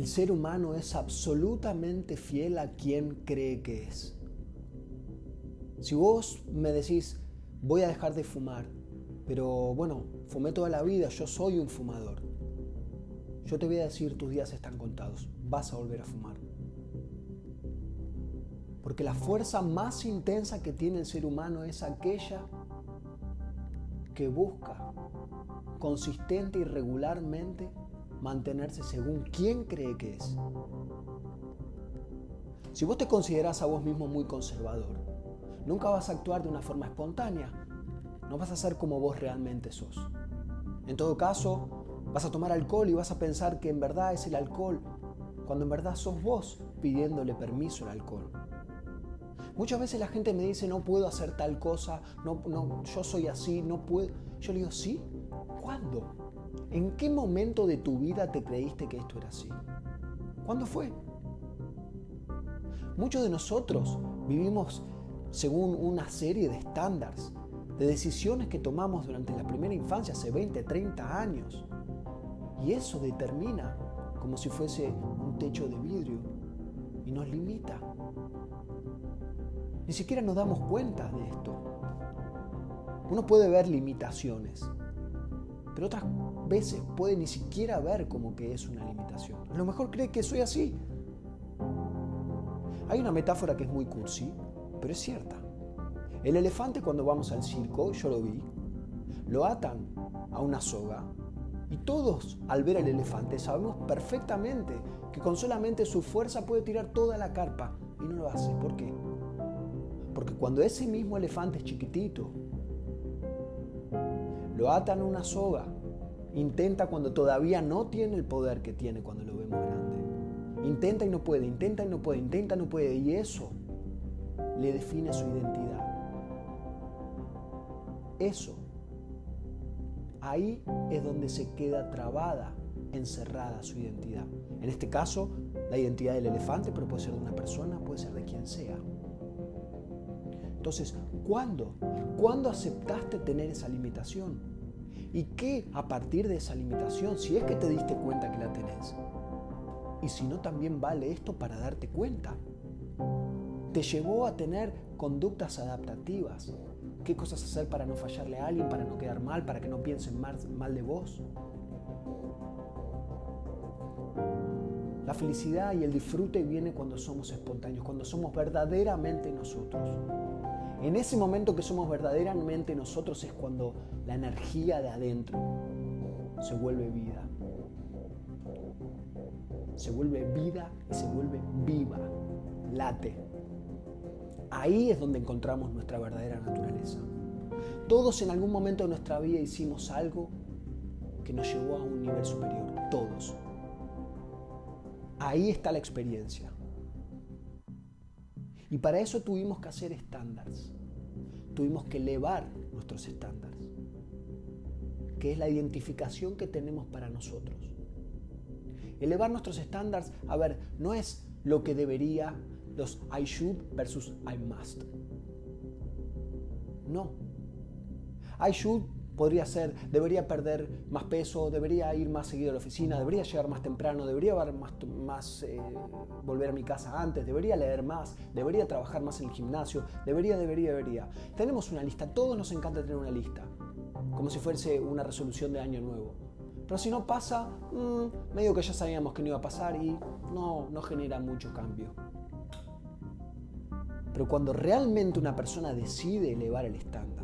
El ser humano es absolutamente fiel a quien cree que es. Si vos me decís, voy a dejar de fumar, pero bueno, fumé toda la vida, yo soy un fumador. Yo te voy a decir, tus días están contados, vas a volver a fumar. Porque la fuerza más intensa que tiene el ser humano es aquella que busca consistente y regularmente mantenerse según quien cree que es. Si vos te consideras a vos mismo muy conservador, nunca vas a actuar de una forma espontánea, no vas a ser como vos realmente sos. En todo caso, vas a tomar alcohol y vas a pensar que en verdad es el alcohol, cuando en verdad sos vos pidiéndole permiso al alcohol. Muchas veces la gente me dice, no puedo hacer tal cosa, no, no, yo soy así, no puedo. Yo le digo, sí, ¿cuándo? ¿En qué momento de tu vida te creíste que esto era así? ¿Cuándo fue? Muchos de nosotros vivimos según una serie de estándares, de decisiones que tomamos durante la primera infancia, hace 20, 30 años. Y eso determina como si fuese un techo de vidrio y nos limita. Ni siquiera nos damos cuenta de esto. Uno puede ver limitaciones, pero otras veces puede ni siquiera ver como que es una limitación. A lo mejor cree que soy así. Hay una metáfora que es muy cursi, pero es cierta. El elefante cuando vamos al circo, yo lo vi, lo atan a una soga y todos al ver al elefante sabemos perfectamente que con solamente su fuerza puede tirar toda la carpa y no lo hace. ¿Por qué? Porque cuando ese mismo elefante es chiquitito, lo atan a una soga, intenta cuando todavía no tiene el poder que tiene cuando lo vemos grande. Intenta y no puede, intenta y no puede, intenta y no puede. Y eso le define su identidad. Eso. Ahí es donde se queda trabada, encerrada su identidad. En este caso, la identidad del elefante, pero puede ser de una persona, puede ser de quien sea. Entonces, ¿cuándo? ¿Cuándo aceptaste tener esa limitación? ¿Y qué a partir de esa limitación, si es que te diste cuenta que la tenés? Y si no, también vale esto para darte cuenta. Te llevó a tener conductas adaptativas. ¿Qué cosas hacer para no fallarle a alguien, para no quedar mal, para que no piensen mal, de vos? La felicidad y el disfrute viene cuando somos espontáneos, cuando somos verdaderamente nosotros. En ese momento que somos verdaderamente nosotros es cuando la energía de adentro se vuelve vida. Se vuelve vida y se vuelve viva, late. Ahí es donde encontramos nuestra verdadera naturaleza. Todos en algún momento de nuestra vida hicimos algo que nos llevó a un nivel superior. Todos. Ahí está la experiencia. Y para eso tuvimos que hacer estándares. Tuvimos que elevar nuestros estándares, que es la identificación que tenemos para nosotros. Elevar nuestros estándares, a ver, no es lo que debería, los I should versus I must. No. I should podría ser, debería perder más peso, debería ir más seguido a la oficina, debería llegar más temprano, debería más, más eh, volver a mi casa antes, debería leer más, debería trabajar más en el gimnasio, debería, debería, debería. Tenemos una lista, todos nos encanta tener una lista, como si fuese una resolución de año nuevo. Pero si no pasa, mm, medio que ya sabíamos que no iba a pasar y no, no genera mucho cambio. Pero cuando realmente una persona decide elevar el estándar,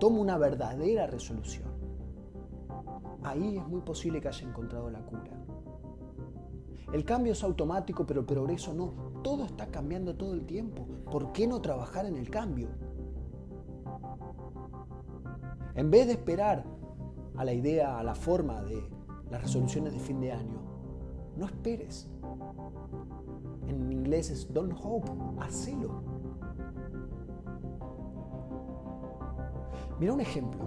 toma una verdadera resolución, ahí es muy posible que haya encontrado la cura. El cambio es automático, pero el progreso no. Todo está cambiando todo el tiempo. ¿Por qué no trabajar en el cambio? En vez de esperar a la idea, a la forma de las resoluciones de fin de año, no esperes. En inglés es don't hope, hacelo. Mira un ejemplo.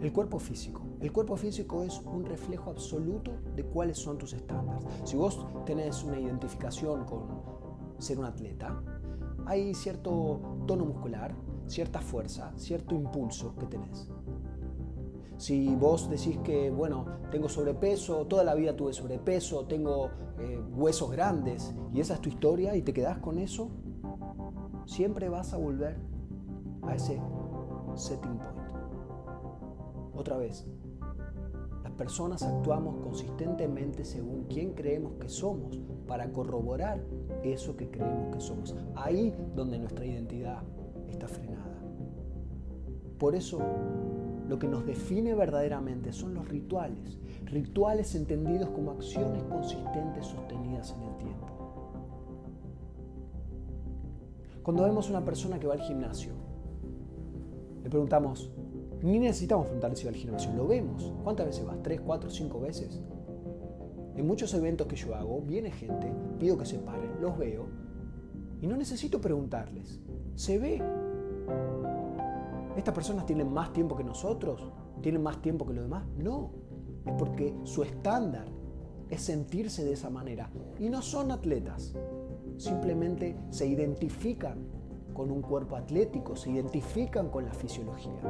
El cuerpo físico. El cuerpo físico es un reflejo absoluto de cuáles son tus estándares. Si vos tenés una identificación con ser un atleta, hay cierto tono muscular, cierta fuerza, cierto impulso que tenés. Si vos decís que, bueno, tengo sobrepeso, toda la vida tuve sobrepeso, tengo eh, huesos grandes, y esa es tu historia y te quedás con eso, siempre vas a volver a ese setting point. Otra vez, las personas actuamos consistentemente según quién creemos que somos para corroborar eso que creemos que somos. Ahí donde nuestra identidad está frenada. Por eso, lo que nos define verdaderamente son los rituales. Rituales entendidos como acciones consistentes sostenidas en el tiempo. Cuando vemos una persona que va al gimnasio, preguntamos, ni necesitamos va al gimnasio, lo vemos. ¿Cuántas veces vas? ¿Tres, cuatro, cinco veces? En muchos eventos que yo hago, viene gente, pido que se paren, los veo, y no necesito preguntarles. Se ve. ¿Estas personas tienen más tiempo que nosotros? ¿Tienen más tiempo que los demás? No. Es porque su estándar es sentirse de esa manera. Y no son atletas. Simplemente se identifican con un cuerpo atlético, se identifican con la fisiología.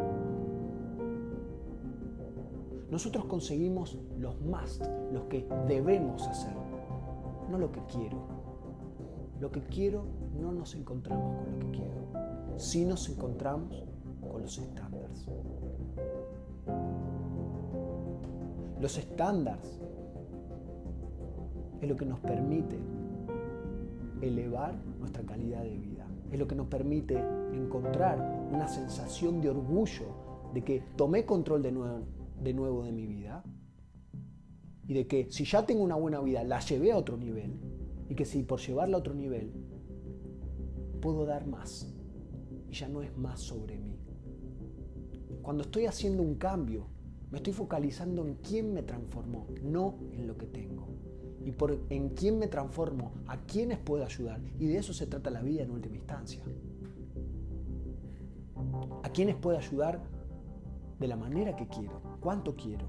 Nosotros conseguimos los must, los que debemos hacer, no lo que quiero. Lo que quiero no nos encontramos con lo que quiero, sí nos encontramos con los estándares. Los estándares es lo que nos permite elevar nuestra calidad de vida. Es lo que nos permite encontrar una sensación de orgullo de que tomé control de nuevo, de nuevo de mi vida y de que si ya tengo una buena vida, la llevé a otro nivel y que si por llevarla a otro nivel puedo dar más y ya no es más sobre mí. Cuando estoy haciendo un cambio, me estoy focalizando en quién me transformó, no en lo que tengo. Y por en quién me transformo, a quiénes puedo ayudar. Y de eso se trata la vida en última instancia. A quiénes puedo ayudar de la manera que quiero, cuánto quiero.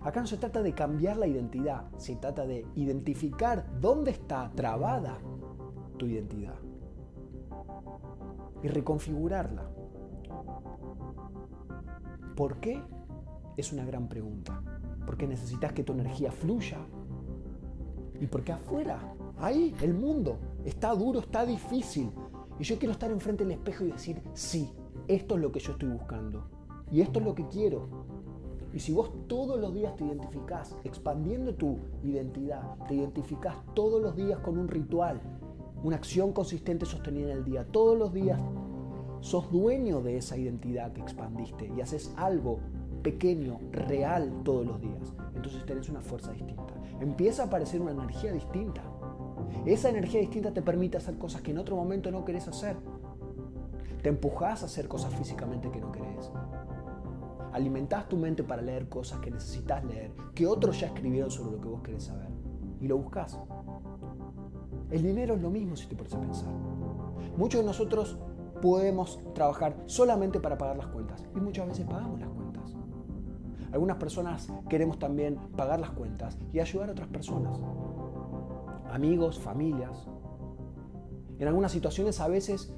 Acá no se trata de cambiar la identidad, se trata de identificar dónde está trabada tu identidad y reconfigurarla. ¿Por qué? Es una gran pregunta. Porque necesitas que tu energía fluya. Y porque afuera, ahí, el mundo, está duro, está difícil. Y yo quiero estar enfrente del espejo y decir, sí, esto es lo que yo estoy buscando y esto es lo que quiero. Y si vos todos los días te identificás expandiendo tu identidad, te identificás todos los días con un ritual, una acción consistente sostenida en el día, todos los días sos dueño de esa identidad que expandiste y haces algo pequeño, real todos los días, entonces tenés una fuerza distinta. Empieza a aparecer una energía distinta. Esa energía distinta te permite hacer cosas que en otro momento no querés hacer. Te empujas a hacer cosas físicamente que no querés. Alimentás tu mente para leer cosas que necesitas leer, que otros ya escribieron sobre lo que vos querés saber. Y lo buscas. El dinero es lo mismo si te pones a pensar. Muchos de nosotros podemos trabajar solamente para pagar las cuentas y muchas veces pagamos las cuentas. Algunas personas queremos también pagar las cuentas y ayudar a otras personas. Amigos, familias. En algunas situaciones a veces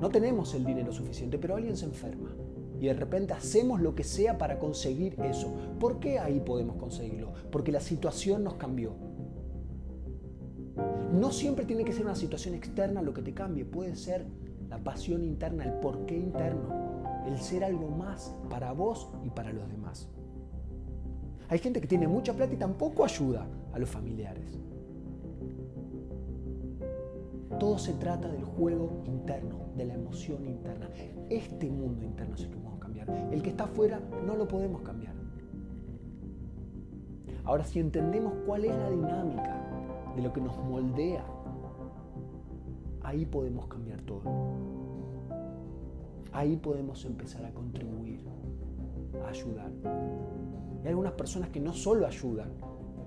no tenemos el dinero suficiente, pero alguien se enferma. Y de repente hacemos lo que sea para conseguir eso. ¿Por qué ahí podemos conseguirlo? Porque la situación nos cambió. No siempre tiene que ser una situación externa lo que te cambie, puede ser la pasión interna, el porqué interno, el ser algo más para vos y para los demás. Hay gente que tiene mucha plata y tampoco ayuda a los familiares. Todo se trata del juego interno, de la emoción interna. Este mundo interno el que podemos cambiar. El que está afuera no lo podemos cambiar. Ahora, si entendemos cuál es la dinámica de lo que nos moldea, ahí podemos cambiar todo. Ahí podemos empezar a contribuir, a ayudar. Hay algunas personas que no solo ayudan,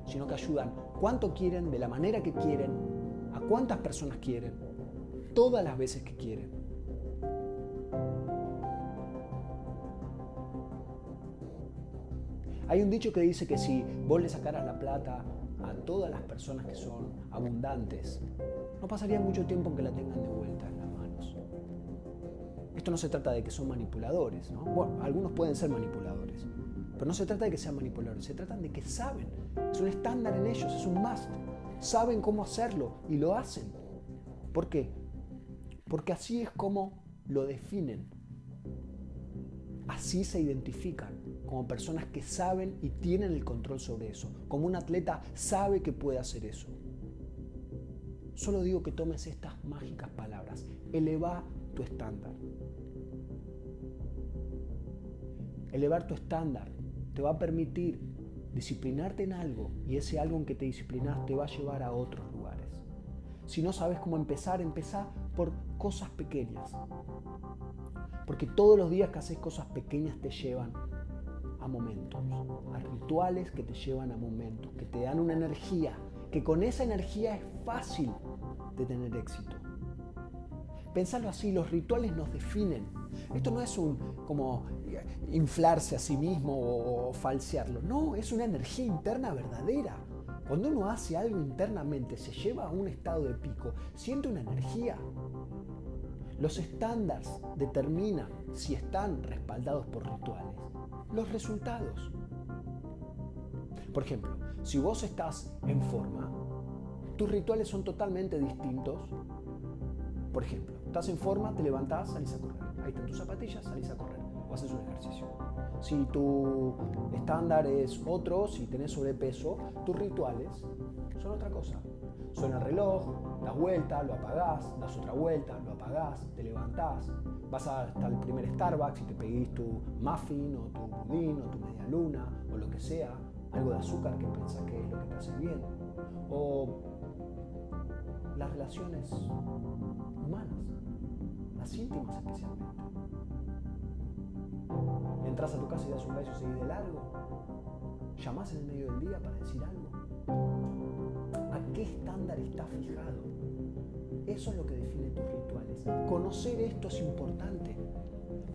sino que ayudan cuánto quieren, de la manera que quieren, a cuántas personas quieren, todas las veces que quieren. Hay un dicho que dice que si vos le sacaras la plata a todas las personas que son abundantes, no pasaría mucho tiempo en que la tengan de vuelta en las manos. Esto no se trata de que son manipuladores, ¿no? Bueno, algunos pueden ser manipuladores, pero no se trata de que sean manipuladores, se trata de que saben. Es un estándar en ellos, es un must. Saben cómo hacerlo y lo hacen. ¿Por qué? Porque así es como lo definen. Así se identifican como personas que saben y tienen el control sobre eso. Como un atleta sabe que puede hacer eso. Solo digo que tomes estas mágicas palabras. Eleva tu estándar. Elevar tu estándar te va a permitir disciplinarte en algo y ese algo en que te disciplinas te va a llevar a otros lugares. Si no sabes cómo empezar, empezá por cosas pequeñas. Porque todos los días que haces cosas pequeñas te llevan a momentos, a rituales que te llevan a momentos, que te dan una energía, que con esa energía es fácil de tener éxito. Pensarlo así, los rituales nos definen. Esto no es un como inflarse a sí mismo o, falsearlo. No, es una energía interna verdadera. Cuando uno hace algo internamente, se lleva a un estado de pico, siente una energía. Los estándares determinan si están respaldados por rituales. Los resultados. Por ejemplo, si vos estás en forma, tus rituales son totalmente distintos. Por ejemplo, estás en forma, te levantás, salís a correr. Ahí tus zapatillas, salís a correr o haces un ejercicio. Si tu estándar es otro, si tenés sobrepeso, tus rituales son otra cosa. Suena el reloj, das vuelta, lo apagás, das otra vuelta, lo apagás, te levantás, vas hasta el primer Starbucks y te pedís tu muffin o tu budín o tu media luna o lo que sea, algo de azúcar que pensás que es lo que te hace bien. O las relaciones humanas, las íntimas especialmente. Entras a tu casa y das un beso y de largo. Llamás en el medio del día para decir algo. ¿A qué estándar está fijado? Eso es lo que define tus rituales. Conocer esto es importante.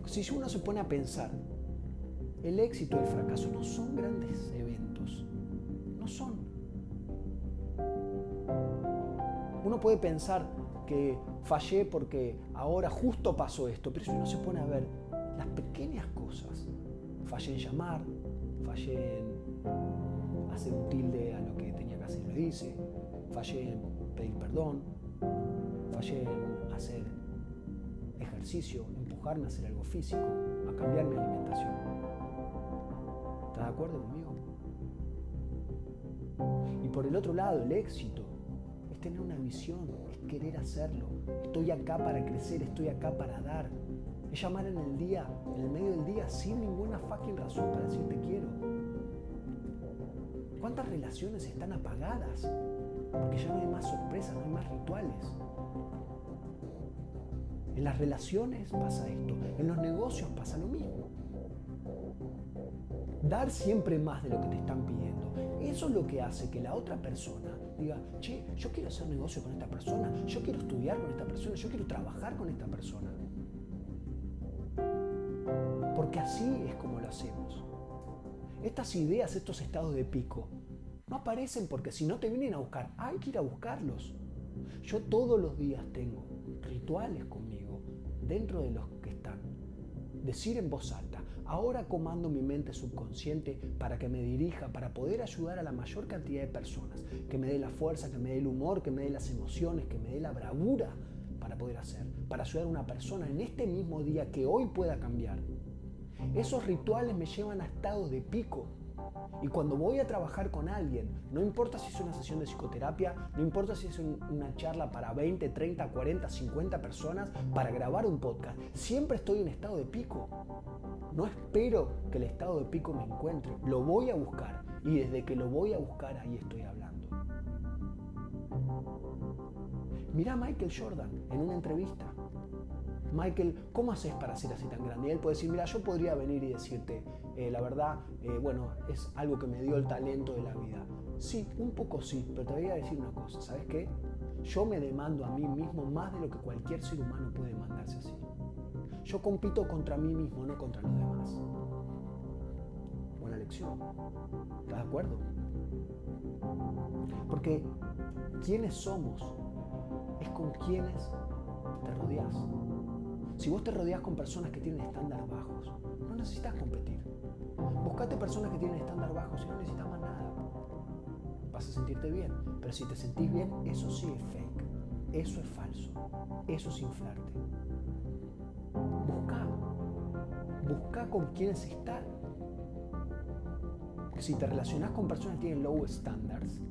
Si uno se pone a pensar, el éxito y el fracaso no son grandes eventos. No son. Uno puede pensar que fallé porque ahora justo pasó esto, pero si uno se pone a ver las pequeñas cosas, fallé en llamar, fallé en hacer un tilde a lo que tenía que hacer y lo hice, fallé en pedir perdón, fallé en hacer ejercicio, empujarme a hacer algo físico, a cambiar mi alimentación. ¿Estás de acuerdo conmigo? Y por el otro lado, el éxito es tener una visión, querer hacerlo. Estoy acá para crecer, estoy acá para dar. Es llamar en el día, en el medio del día, sin ninguna fucking razón para decirte quiero. ¿Cuántas relaciones están apagadas? Porque ya no hay más sorpresas, no hay más rituales. En las relaciones pasa esto, en los negocios pasa lo mismo. Dar siempre más de lo que te están pidiendo. Eso es lo que hace que la otra persona diga, che, yo quiero hacer negocio con esta persona, yo quiero estudiar con esta persona, yo quiero trabajar con esta persona. Porque así es como lo hacemos. Estas ideas, estos estados de pico, no aparecen porque si no te vienen a buscar, hay que ir a buscarlos. Yo todos los días tengo rituales conmigo dentro de los que están. Decir en voz alta, ahora comando mi mente subconsciente para que me dirija, para poder ayudar a la mayor cantidad de personas, que me dé la fuerza, que me dé el humor, que me dé las emociones, que me dé la bravura para poder hacer, para ayudar a una persona en este mismo día que hoy pueda cambiar. Esos rituales me llevan a estados de pico. Y cuando voy a trabajar con alguien, no importa si es una sesión de psicoterapia, no importa si es una charla para 20, 30, 40, 50 personas, para grabar un podcast, siempre estoy en estado de pico. No espero que el estado de pico me encuentre, lo voy a buscar. Y desde que lo voy a buscar, ahí estoy hablando. Mira a Michael Jordan en una entrevista. Michael, ¿cómo haces para ser así tan grande? Y él puede decir, mira, yo podría venir y decirte, eh, la verdad, eh, bueno, es algo que me dio el talento de la vida. Sí, un poco sí, pero te voy a decir una cosa, ¿sabes qué? Yo me demando a mí mismo más de lo que cualquier ser humano puede demandarse así. Yo compito contra mí mismo, no contra los demás. Buena lección. ¿Estás de acuerdo? Porque quiénes somos es con quienes te rodeas. Si vos te rodeas con personas que tienen estándares bajos, no necesitas competir. Buscate personas que tienen estándares bajos y no necesitas más nada. Vas a sentirte bien, pero si te sentís bien, eso sí es fake. Eso es falso. Eso es inflarte. Busca. Busca con quienes estar. Si te relacionas con personas que tienen low standards,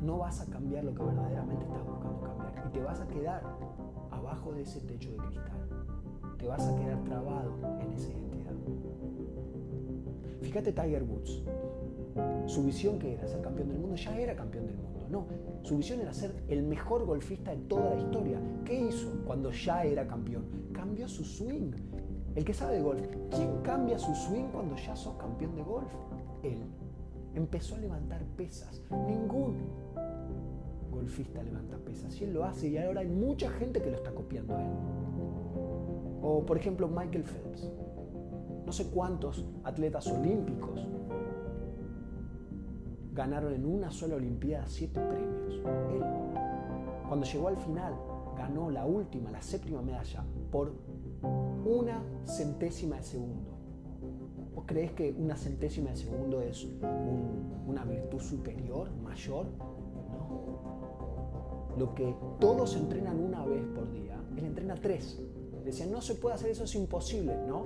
no vas a cambiar lo que verdaderamente estás buscando cambiar y te vas a quedar abajo de ese techo de cristal. Te vas a quedar trabado en esa identidad. Fíjate Tiger Woods. Su visión que era ser campeón del mundo, ya era campeón del mundo. No, su visión era ser el mejor golfista de toda la historia. ¿Qué hizo cuando ya era campeón? Cambió su swing. El que sabe de golf, ¿quién cambia su swing cuando ya sos campeón de golf? Él. Empezó a levantar pesas. Ningún golfista levanta pesas. Y él lo hace y ahora hay mucha gente que lo está copiando a él. O por ejemplo Michael Phelps. No sé cuántos atletas olímpicos ganaron en una sola Olimpiada siete premios. Él, cuando llegó al final, ganó la última, la séptima medalla, por una centésima de segundo. ¿Vos crees que una centésima de segundo es una virtud superior, mayor? No. Lo que todos entrenan una vez por día, él entrena tres. Decían, no se puede hacer eso, es imposible, ¿no?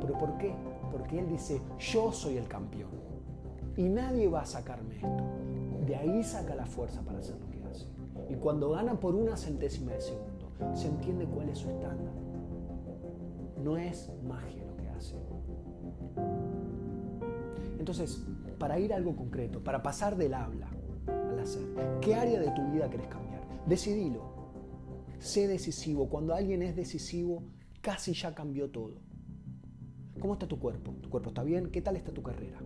¿Pero por qué? Porque él dice, yo soy el campeón. Y nadie va a sacarme esto. De ahí saca la fuerza para hacer lo que hace. Y cuando gana por una centésima de segundo, se entiende cuál es su estándar. No es magia lo que hace. Entonces, para ir a algo concreto, para pasar del habla al hacer, ¿qué área de tu vida querés cambiar? Decidilo. Sé decisivo. Cuando alguien es decisivo, casi ya cambió todo. ¿Cómo está tu cuerpo? ¿Tu cuerpo está bien? ¿Qué tal está tu carrera?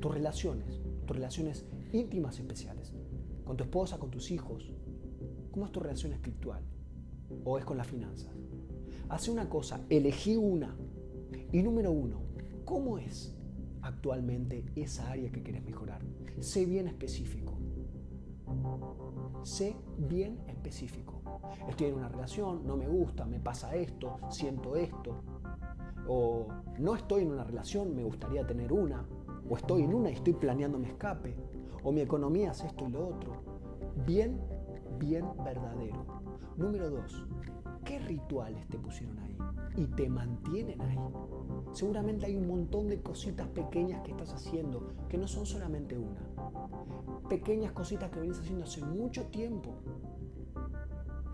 Tus relaciones, tus relaciones íntimas especiales, con tu esposa, con tus hijos. ¿Cómo es tu relación espiritual? ¿O es con las finanzas? Hace una cosa, elegí una. Y número uno, ¿cómo es actualmente esa área que quieres mejorar? Sé bien específico. Sé bien específico. Estoy en una relación, no me gusta, me pasa esto, siento esto. O no estoy en una relación, me gustaría tener una. O estoy en una y estoy planeando mi escape. O mi economía es esto y lo otro. Bien, bien verdadero. Número dos, ¿qué rituales te pusieron ahí? Y te mantienen ahí. Seguramente hay un montón de cositas pequeñas que estás haciendo, que no son solamente una. Pequeñas cositas que venís haciendo hace mucho tiempo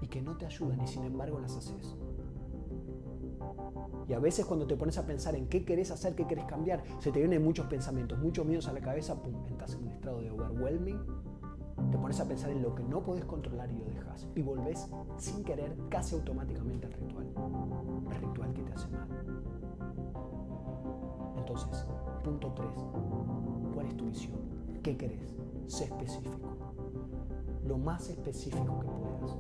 y que no te ayudan y sin embargo las haces. Y a veces cuando te pones a pensar en qué querés hacer, qué querés cambiar, se te vienen muchos pensamientos, muchos miedos a la cabeza, pum, entras en un estado de overwhelming, te pones a pensar en lo que no podés controlar y lo dejas. Y volvés sin querer casi automáticamente al ritual. El ritual que te hace mal. Entonces, punto 3. ¿Cuál es tu visión? ¿Qué querés? Sé específico. Lo más específico que puedas.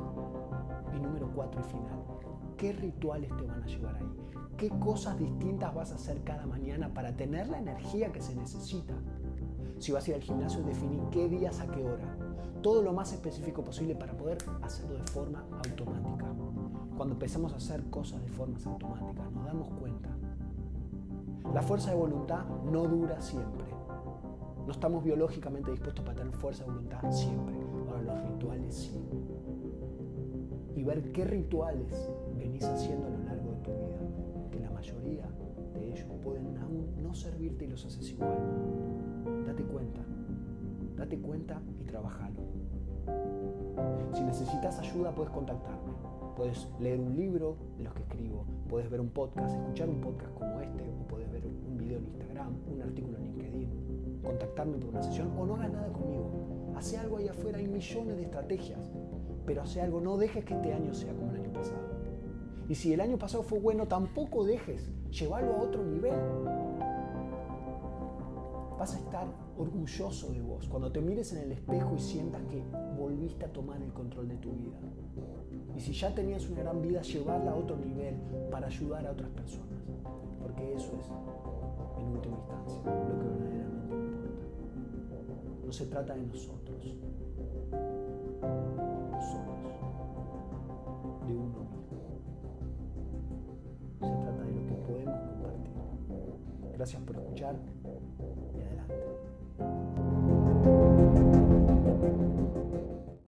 Y número 4 y final. ¿Qué rituales te van a llevar ahí? ¿Qué cosas distintas vas a hacer cada mañana para tener la energía que se necesita? Si vas a ir al gimnasio, definir qué días a qué hora. Todo lo más específico posible para poder hacerlo de forma automática. Cuando empezamos a hacer cosas de formas automáticas, nos damos cuenta. La fuerza de voluntad no dura siempre. No estamos biológicamente dispuestos para tener fuerza de voluntad siempre. Ahora los rituales sí. Y ver qué rituales venís haciendo a lo largo de tu vida mayoría de ellos pueden aún no servirte y los haces igual. Date cuenta, date cuenta y trabajalo. Si necesitas ayuda puedes contactarme. Puedes leer un libro de los que escribo, puedes ver un podcast, escuchar un podcast como este, o puedes ver un video en Instagram, un artículo en LinkedIn, contactarme por una sesión o no hagas nada conmigo. Hace algo ahí afuera, hay millones de estrategias, pero hace algo, no dejes que este año sea como el año pasado. Y si el año pasado fue bueno, tampoco dejes, llévalo a otro nivel. Vas a estar orgulloso de vos cuando te mires en el espejo y sientas que volviste a tomar el control de tu vida. Y si ya tenías una gran vida, llevarla a otro nivel para ayudar a otras personas. Porque eso es, en última instancia, lo que verdaderamente importa. No se trata de nosotros. Nosotros de uno Gracias por escuchar y adelante.